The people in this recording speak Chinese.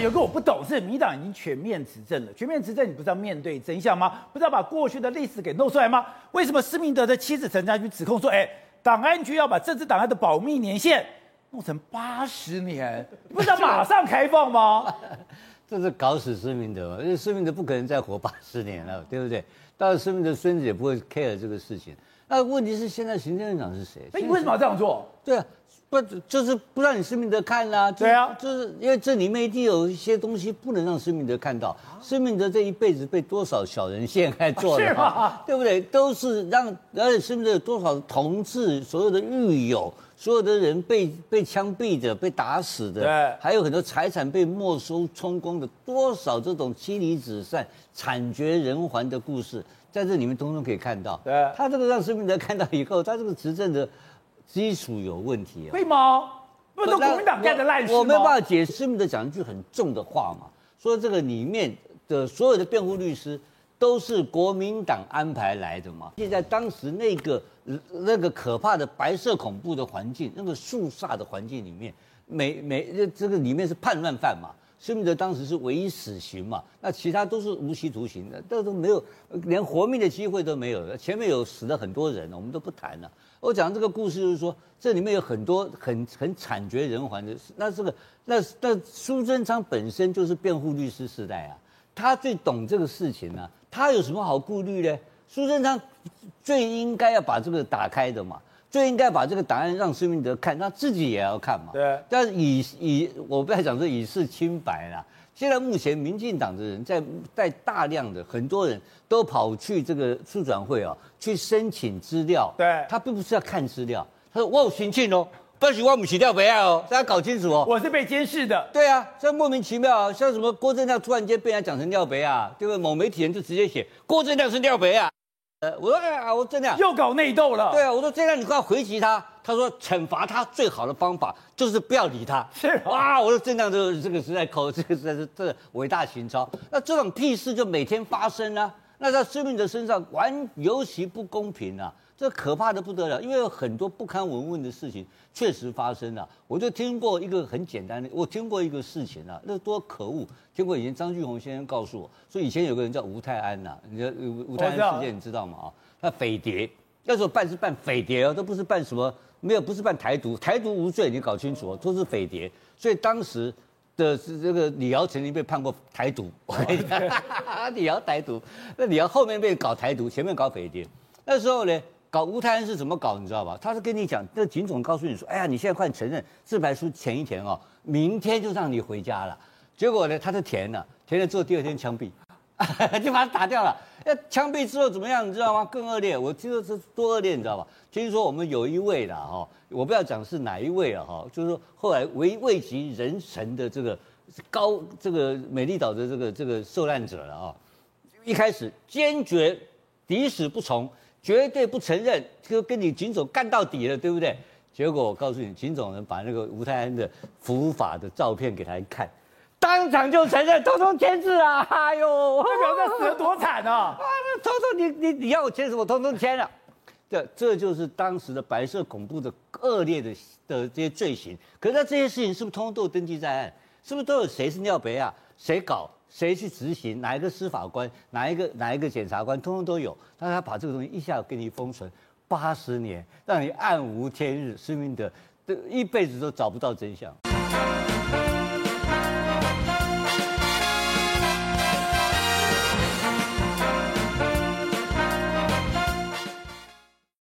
有个我不懂，是民党已经全面执政了，全面执政你不是要面对真相吗？不是要把过去的历史给弄出来吗？为什么施明德的妻子陈家军指控说，哎，档案局要把政治档案的保密年限弄成八十年，不是要马上开放吗？这是搞死施明德嘛？因为施明德不可能再活八十年了，对不对？当然施明德孙子也不会 care 这个事情。那问题是现在行政院长是谁？那你为什么要这样做？对啊。不就是不让你施明德看啦、啊？对啊，就是因为这里面一定有一些东西不能让施明德看到。施明德这一辈子被多少小人陷害做的，对不对？都是让，而且施明德有多少同志，所有的狱友，所有的人被被枪毙的、被打死的，对，还有很多财产被没收充公的，多少这种妻离子散、惨绝人寰的故事，在这里面通通可以看到。对，他这个让施明德看到以后，他这个执政的。基础有问题啊？会吗？不是都国民党干的烂事吗？我没有办法解释。施明德讲一句很重的话嘛，说这个里面的所有的辩护律师都是国民党安排来的嘛。现在当时那个那个可怕的白色恐怖的环境，那个肃杀的环境里面，每每这个里面是叛乱犯嘛。施明德当时是唯一死刑嘛，那其他都是无期徒刑的，这都没有，连活命的机会都没有。前面有死了很多人，我们都不谈了。我讲这个故事就是说，这里面有很多很很惨绝人寰的事。那这个那那苏贞昌本身就是辩护律师时代啊，他最懂这个事情啊，他有什么好顾虑呢？苏贞昌最应该要把这个打开的嘛。最应该把这个档案让施明德看，他自己也要看嘛。对。但是以以我不要讲说以示清白啦。现在目前民进党的人在在大量的很多人都跑去这个促转会啊，去申请资料。对。他并不是要看资料，他说我有申请哦，不许我母洗掉北岸哦，大家搞清楚哦。我是被监视的。对啊，这莫名其妙啊，像什么郭正亮突然间被人家讲成廖北啊，对不对？某媒体人就直接写郭正亮是廖北啊。呃，我说哎呀，我真的又搞内斗了。对啊，我说这样你快回击他。他说惩罚他最好的方法就是不要理他。是哇，我说这样就这个实在口，这个实在是这伟大情操。那这种屁事就每天发生啊，那在生命者身上完尤其不公平啊。这可怕的不得了，因为有很多不堪闻问的事情确实发生了。我就听过一个很简单的，我听过一个事情啊，那多可恶！听过以前张俊宏先生告诉我，说以前有个人叫吴泰安呐，你知道吴泰安事件你知道吗？啊，他匪谍，那时候办是办匪谍哦，都不是办什么，没有不是办台独，台独无罪，你搞清楚哦，都是匪谍。所以当时的是这个李敖曾经被判过台独，我跟你讲，李敖台独，那李敖后面被搞台独，前面搞匪谍，那时候呢？搞吴泰安是怎么搞？你知道吧？他是跟你讲，那警总告诉你说：“哎呀，你现在快承认，自白书填一填哦，明天就让你回家了。”结果呢，他就填了，填了之后第二天枪毙，就把他打掉了。那枪毙之后怎么样？你知道吗？更恶劣。我听说是多恶劣，你知道吧？听说我们有一位了哈，我不要讲是哪一位啊哈，就是说后来位位极人臣的这个高这个美丽岛的这个这个受难者了啊，一开始坚决抵死不从。绝对不承认，就跟你警总干到底了，对不对？结果我告诉你，警总人把那个吴泰安的伏法的照片给他一看，当场就承认，通通签字啊！哎呦，代表这死得多惨啊！啊，通通你你你要我签什么，通通签了。这这就是当时的白色恐怖的恶劣的的这些罪行。可是他这些事情是不是通通都有登记在案？是不是都有谁是尿北啊？谁搞？谁去执行？哪一个司法官？哪一个哪一个检察官？通通都有。但他把这个东西一下给你封存八十年，让你暗无天日，施明德这一辈子都找不到真相。